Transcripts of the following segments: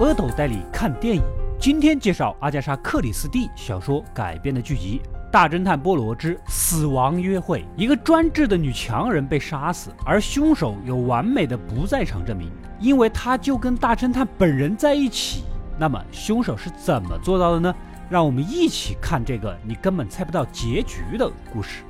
阿斗带你看电影。今天介绍阿加莎·克里斯蒂小说改编的剧集《大侦探波罗之死亡约会》。一个专制的女强人被杀死，而凶手有完美的不在场证明，因为他就跟大侦探本人在一起。那么凶手是怎么做到的呢？让我们一起看这个你根本猜不到结局的故事。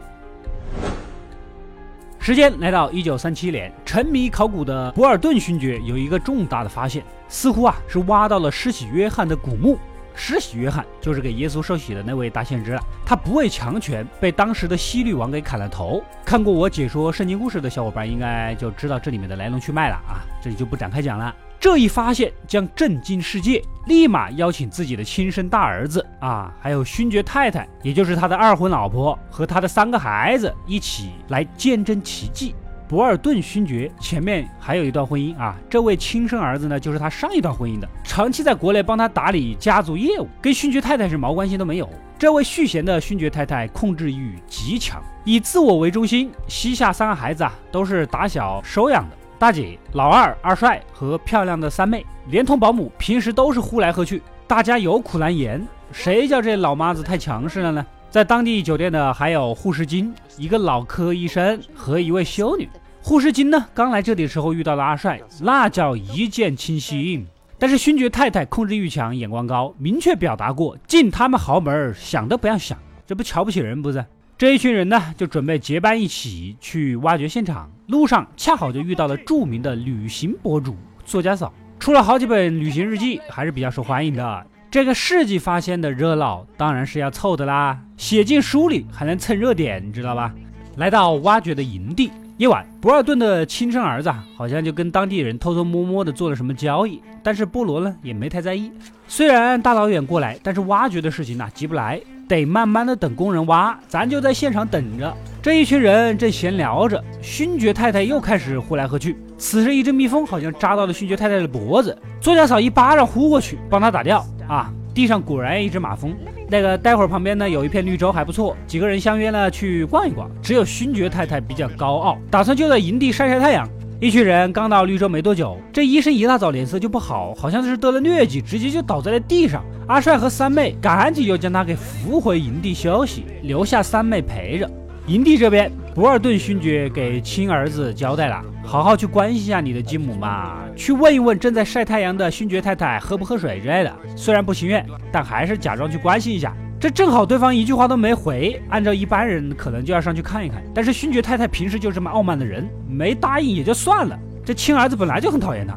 时间来到一九三七年，沉迷考古的博尔顿勋爵有一个重大的发现，似乎啊是挖到了施洗约翰的古墓。施洗约翰就是给耶稣受洗的那位大先知了。他不畏强权，被当时的希律王给砍了头。看过我解说圣经故事的小伙伴应该就知道这里面的来龙去脉了啊，这里就不展开讲了。这一发现将震惊世界，立马邀请自己的亲生大儿子啊，还有勋爵太太，也就是他的二婚老婆和他的三个孩子一起来见证奇迹。博尔顿勋爵前面还有一段婚姻啊，这位亲生儿子呢，就是他上一段婚姻的，长期在国内帮他打理家族业务，跟勋爵太太是毛关系都没有。这位续弦的勋爵太太控制欲极强，以自我为中心，膝下三个孩子啊都是打小收养的。大姐、老二、二帅和漂亮的三妹，连同保姆，平时都是呼来喝去，大家有苦难言。谁叫这老妈子太强势了呢？在当地酒店的还有护士金，一个脑科医生和一位修女。护士金呢，刚来这里的时候遇到了阿帅，那叫一见倾心。但是勋爵太太控制欲强，眼光高，明确表达过进他们豪门想都不要想，这不瞧不起人不是？这一群人呢，就准备结伴一起去挖掘现场。路上恰好就遇到了著名的旅行博主作家嫂，出了好几本旅行日记，还是比较受欢迎的。这个世纪发现的热闹，当然是要凑的啦，写进书里还能蹭热点，你知道吧？来到挖掘的营地，夜晚，博尔顿的亲生儿子好像就跟当地人偷偷摸摸的做了什么交易，但是波罗呢也没太在意。虽然大老远过来，但是挖掘的事情呢急不来。得慢慢的等工人挖，咱就在现场等着。这一群人正闲聊着，勋爵太太又开始呼来喝去。此时一只蜜蜂好像扎到了勋爵太太的脖子，作家嫂一巴掌呼过去，帮他打掉。啊，地上果然一只马蜂。那个待会儿旁边呢有一片绿洲还不错，几个人相约呢去逛一逛。只有勋爵太太比较高傲，打算就在营地晒晒太阳。一群人刚到绿洲没多久，这医生一大早脸色就不好，好像是得了疟疾，直接就倒在了地上。阿帅和三妹赶紧又将他给扶回营地休息，留下三妹陪着。营地这边，博尔顿勋爵给亲儿子交代了，好好去关心一下你的继母嘛，去问一问正在晒太阳的勋爵太太喝不喝水之类的。虽然不情愿，但还是假装去关心一下。这正好对方一句话都没回，按照一般人可能就要上去看一看。但是勋爵太太平时就这么傲慢的人，没答应也就算了。这亲儿子本来就很讨厌他。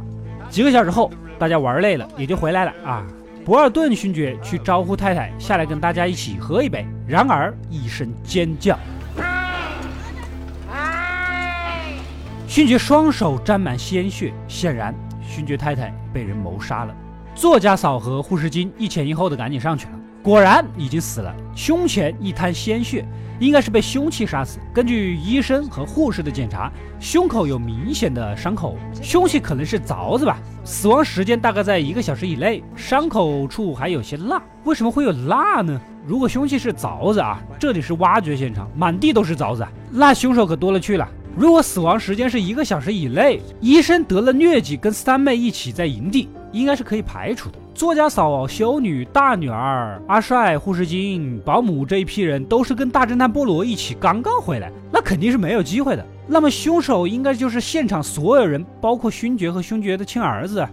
几个小时后，大家玩累了也就回来了啊。博尔顿勋爵去招呼太太下来跟大家一起喝一杯，然而一声尖叫，勋爵双手沾满鲜血，显然勋爵太太被人谋杀了。作家嫂和护士金一前一后的赶紧上去了。果然已经死了，胸前一滩鲜血，应该是被凶器杀死。根据医生和护士的检查，胸口有明显的伤口，凶器可能是凿子吧。死亡时间大概在一个小时以内，伤口处还有些蜡。为什么会有蜡呢？如果凶器是凿子啊，这里是挖掘现场，满地都是凿子，那凶手可多了去了。如果死亡时间是一个小时以内，医生得了疟疾，跟三妹一起在营地，应该是可以排除的。作家嫂、修女、大女儿、阿帅、护士金、保姆这一批人都是跟大侦探波罗一起刚刚回来，那肯定是没有机会的。那么凶手应该就是现场所有人，包括勋爵和勋爵的亲儿子。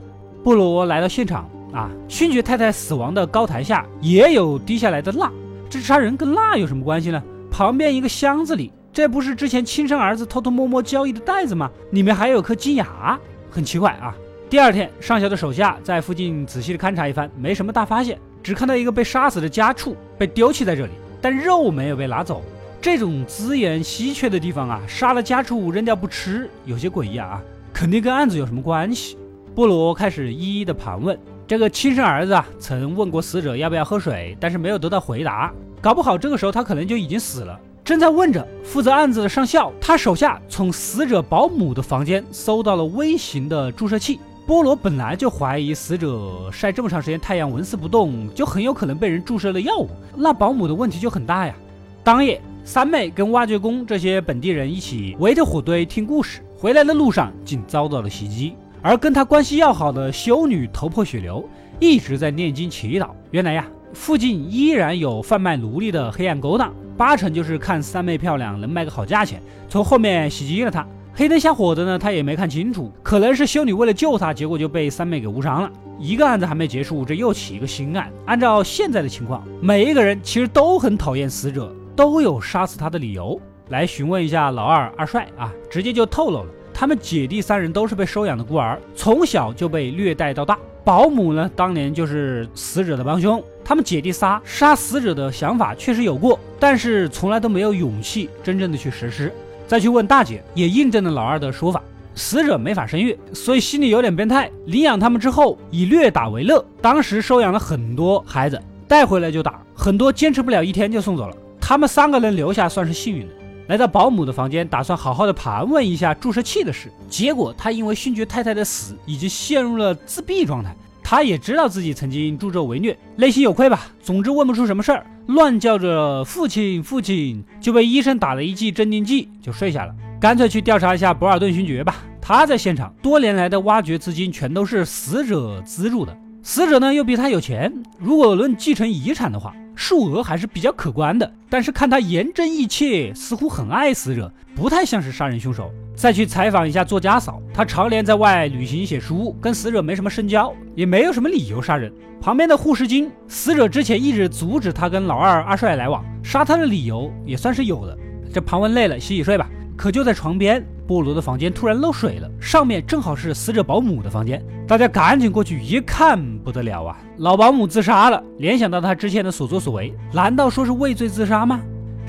波罗来到现场啊，勋爵太太死亡的高台下也有滴下来的蜡，这杀人跟蜡有什么关系呢？旁边一个箱子里，这不是之前亲生儿子偷偷摸摸交易的袋子吗？里面还有颗金牙，很奇怪啊。第二天，上校的手下在附近仔细的勘察一番，没什么大发现，只看到一个被杀死的家畜被丢弃在这里，但肉没有被拿走。这种资源稀缺的地方啊，杀了家畜扔掉不吃，有些诡异啊，肯定跟案子有什么关系。波罗开始一一的盘问这个亲生儿子啊，曾问过死者要不要喝水，但是没有得到回答，搞不好这个时候他可能就已经死了。正在问着，负责案子的上校，他手下从死者保姆的房间搜到了微型的注射器。波罗本来就怀疑死者晒这么长时间太阳纹丝不动，就很有可能被人注射了药物，那保姆的问题就很大呀。当夜，三妹跟挖掘工这些本地人一起围着火堆听故事，回来的路上竟遭到了袭击。而跟他关系要好的修女头破血流，一直在念经祈祷。原来呀，附近依然有贩卖奴隶的黑暗勾当，八成就是看三妹漂亮能卖个好价钱，从后面袭击了她。黑灯瞎火的呢，他也没看清楚，可能是修女为了救他，结果就被三妹给误伤了。一个案子还没结束，这又起一个新案。按照现在的情况，每一个人其实都很讨厌死者，都有杀死他的理由。来询问一下老二二帅啊，直接就透露了，他们姐弟三人都是被收养的孤儿，从小就被虐待到大。保姆呢，当年就是死者的帮凶。他们姐弟仨杀死者的想法确实有过，但是从来都没有勇气真正的去实施。再去问大姐，也印证了老二的说法。死者没法生育，所以心里有点变态。领养他们之后，以虐打为乐。当时收养了很多孩子，带回来就打，很多坚持不了一天就送走了。他们三个人留下算是幸运的。来到保姆的房间，打算好好的盘问一下注射器的事。结果他因为勋爵太太的死，已经陷入了自闭状态。他也知道自己曾经助纣为虐，内心有愧吧。总之问不出什么事儿，乱叫着父亲父亲，就被医生打了一剂镇定剂，就睡下了。干脆去调查一下博尔顿勋爵吧，他在现场，多年来的挖掘资金全都是死者资助的。死者呢又比他有钱，如果论继承遗产的话，数额还是比较可观的。但是看他严正义切，似乎很爱死者，不太像是杀人凶手。再去采访一下作家嫂，她常年在外旅行写书，跟死者没什么深交，也没有什么理由杀人。旁边的护士金，死者之前一直阻止他跟老二阿帅来往，杀他的理由也算是有的。这盘问累了，洗洗睡吧。可就在床边，菠萝的房间突然漏水了，上面正好是死者保姆的房间。大家赶紧过去一看，不得了啊！老保姆自杀了。联想到他之前的所作所为，难道说是畏罪自杀吗？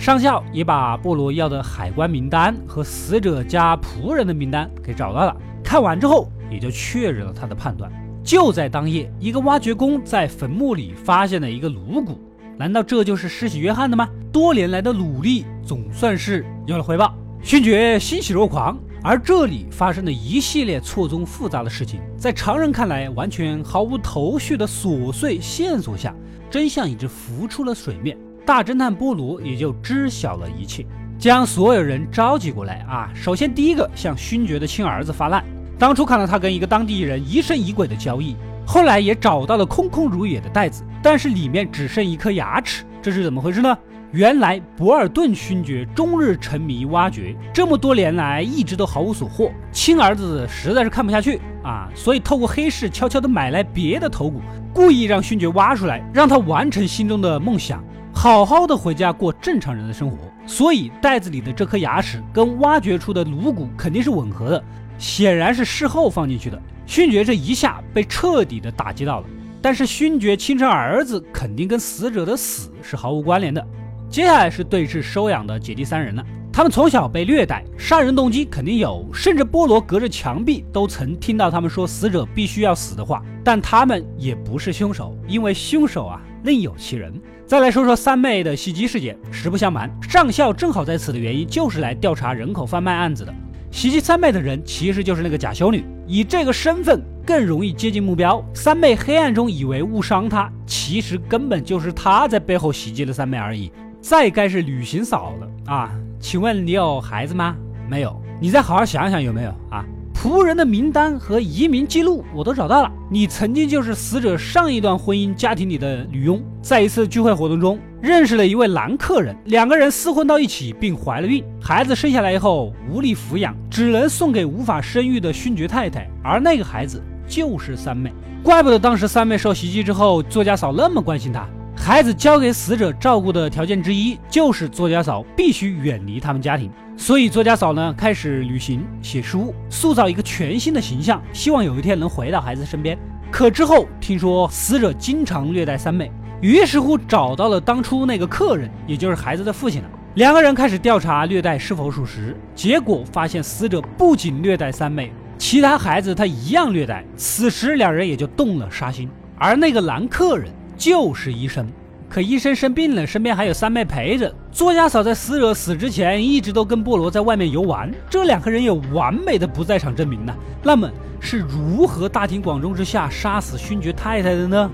上校也把菠萝要的海关名单和死者家仆人的名单给找到了。看完之后，也就确认了他的判断。就在当夜，一个挖掘工在坟墓里发现了一个颅骨。难道这就是施洗约翰的吗？多年来的努力总算是有了回报。勋爵欣喜若狂，而这里发生的一系列错综复杂的事情，在常人看来完全毫无头绪的琐碎线索下，真相已经浮出了水面。大侦探波罗也就知晓了一切，将所有人召集过来啊！首先，第一个向勋爵的亲儿子发难，当初看到他跟一个当地人疑神疑鬼的交易，后来也找到了空空如也的袋子，但是里面只剩一颗牙齿，这是怎么回事呢？原来博尔顿勋爵终日沉迷挖掘，这么多年来一直都毫无所获。亲儿子实在是看不下去啊，所以透过黑市悄悄地买来别的头骨，故意让勋爵挖出来，让他完成心中的梦想，好好的回家过正常人的生活。所以袋子里的这颗牙齿跟挖掘出的颅骨肯定是吻合的，显然是事后放进去的。勋爵这一下被彻底的打击到了，但是勋爵亲生儿子肯定跟死者的死是毫无关联的。接下来是对峙收养的姐弟三人了。他们从小被虐待，杀人动机肯定有，甚至菠萝隔着墙壁都曾听到他们说死者必须要死的话。但他们也不是凶手，因为凶手啊另有其人。再来说说三妹的袭击事件。实不相瞒，上校正好在此的原因就是来调查人口贩卖案子的。袭击三妹的人其实就是那个假修女，以这个身份更容易接近目标。三妹黑暗中以为误伤她，其实根本就是她在背后袭击了三妹而已。再该是旅行嫂了啊？请问你有孩子吗？没有。你再好好想想有没有啊？仆人的名单和移民记录我都找到了。你曾经就是死者上一段婚姻家庭里的女佣，在一次聚会活动中认识了一位男客人，两个人厮混到一起，并怀了孕。孩子生下来以后无力抚养，只能送给无法生育的勋爵太太，而那个孩子就是三妹。怪不得当时三妹受袭击之后，作家嫂那么关心她。孩子交给死者照顾的条件之一，就是作家嫂必须远离他们家庭。所以作家嫂呢，开始旅行、写书，塑造一个全新的形象，希望有一天能回到孩子身边。可之后听说死者经常虐待三妹，于是乎找到了当初那个客人，也就是孩子的父亲了。两个人开始调查虐待是否属实，结果发现死者不仅虐待三妹，其他孩子他一样虐待。此时两人也就动了杀心，而那个男客人。就是医生，可医生生病了，身边还有三妹陪着。作家嫂在死者死之前一直都跟菠萝在外面游玩，这两个人有完美的不在场证明呢。那么是如何大庭广众之下杀死勋爵太太的呢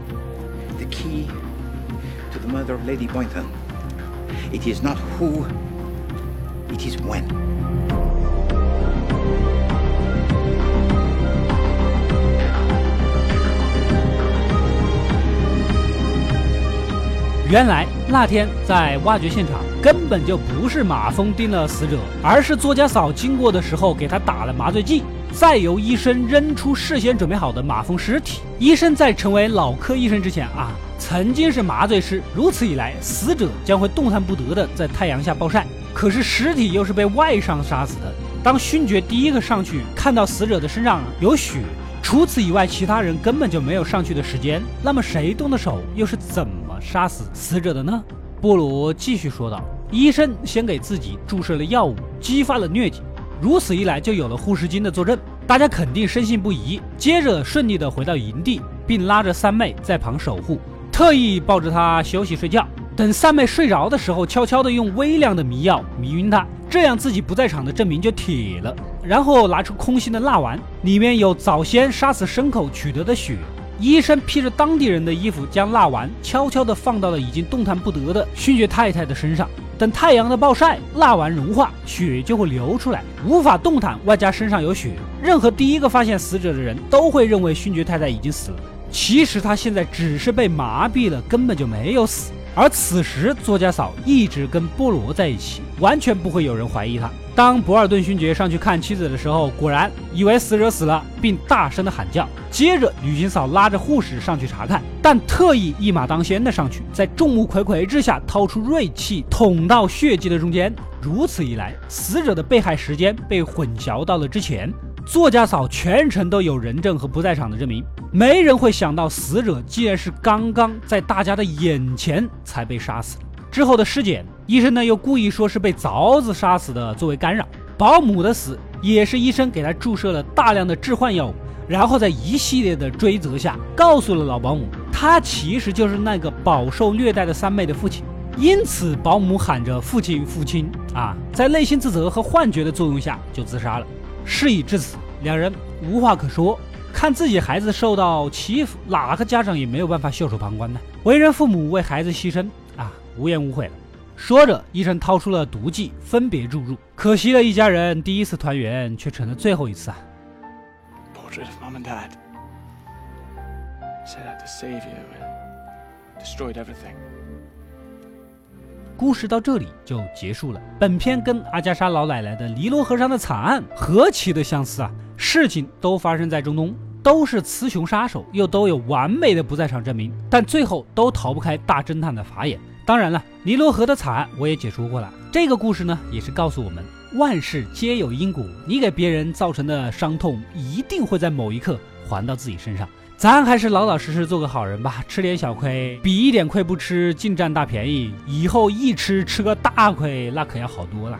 ？The key to the murder of Lady Boynton. It is not who, it is when. 原来那天在挖掘现场根本就不是马蜂叮了死者，而是作家嫂经过的时候给他打了麻醉剂，再由医生扔出事先准备好的马蜂尸体。医生在成为脑科医生之前啊，曾经是麻醉师，如此一来，死者将会动弹不得的在太阳下暴晒。可是尸体又是被外伤杀死的。当勋爵第一个上去看到死者的身上有血，除此以外，其他人根本就没有上去的时间。那么谁动的手，又是怎杀死死者的呢？波罗继续说道：“医生先给自己注射了药物，激发了疟疾，如此一来就有了护士金的作证，大家肯定深信不疑。接着顺利的回到营地，并拉着三妹在旁守护，特意抱着她休息睡觉。”等三妹睡着的时候，悄悄的用微量的迷药迷晕她，这样自己不在场的证明就铁了。然后拿出空心的蜡丸，里面有早先杀死牲口取得的血。医生披着当地人的衣服，将蜡丸悄悄地放到了已经动弹不得的勋爵太太的身上。等太阳的暴晒，蜡丸融化，血就会流出来，无法动弹，外加身上有血，任何第一个发现死者的人都会认为勋爵太太已经死了。其实他现在只是被麻痹了，根本就没有死。而此时，作家嫂一直跟菠萝在一起，完全不会有人怀疑他。当博尔顿勋爵上去看妻子的时候，果然以为死者死了，并大声的喊叫。接着，旅行嫂拉着护士上去查看，但特意一马当先的上去，在众目睽睽之下掏出锐器捅到血迹的中间。如此一来，死者的被害时间被混淆到了之前。作家嫂全程都有人证和不在场的证明，没人会想到死者竟然是刚刚在大家的眼前才被杀死。之后的尸检，医生呢又故意说是被凿子杀死的，作为干扰。保姆的死也是医生给他注射了大量的致幻药物，然后在一系列的追责下，告诉了老保姆，他其实就是那个饱受虐待的三妹的父亲。因此，保姆喊着父亲父亲啊，在内心自责和幻觉的作用下就自杀了。事已至此，两人无话可说。看自己孩子受到欺负，哪个家长也没有办法袖手旁观呢？为人父母为孩子牺牲，无怨无悔了。说着，医生掏出了毒剂，分别注入。可惜了一家人第一次团圆，却成了最后一次啊。Portrait of mom and dad. Set out to save you and destroyed everything. 故事到这里就结束了。本片跟阿加莎老奶奶的尼罗河上的惨案何其的相似啊！事情都发生在中东，都是雌雄杀手，又都有完美的不在场证明，但最后都逃不开大侦探的法眼。当然了，尼罗河的惨我也解说过了。这个故事呢，也是告诉我们，万事皆有因果，你给别人造成的伤痛，一定会在某一刻还到自己身上。咱还是老老实实做个好人吧，吃点小亏比一点亏不吃净占大便宜。以后一吃吃个大亏，那可要好多了。